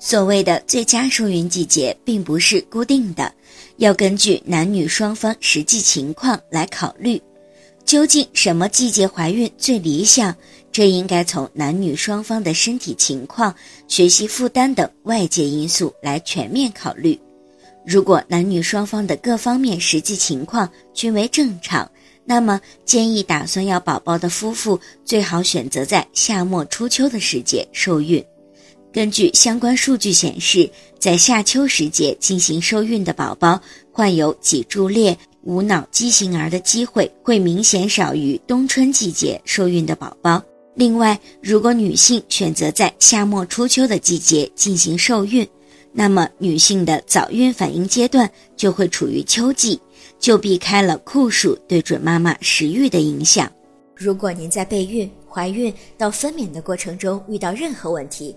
所谓的最佳受孕季节并不是固定的，要根据男女双方实际情况来考虑。究竟什么季节怀孕最理想？这应该从男女双方的身体情况、学习负担等外界因素来全面考虑。如果男女双方的各方面实际情况均为正常，那么建议打算要宝宝的夫妇最好选择在夏末初秋的时节受孕。根据相关数据显示，在夏秋时节进行受孕的宝宝，患有脊柱裂。无脑畸形儿的机会会明显少于冬春季节受孕的宝宝。另外，如果女性选择在夏末初秋的季节进行受孕，那么女性的早孕反应阶段就会处于秋季，就避开了酷暑对准妈妈食欲的影响。如果您在备孕、怀孕到分娩的过程中遇到任何问题，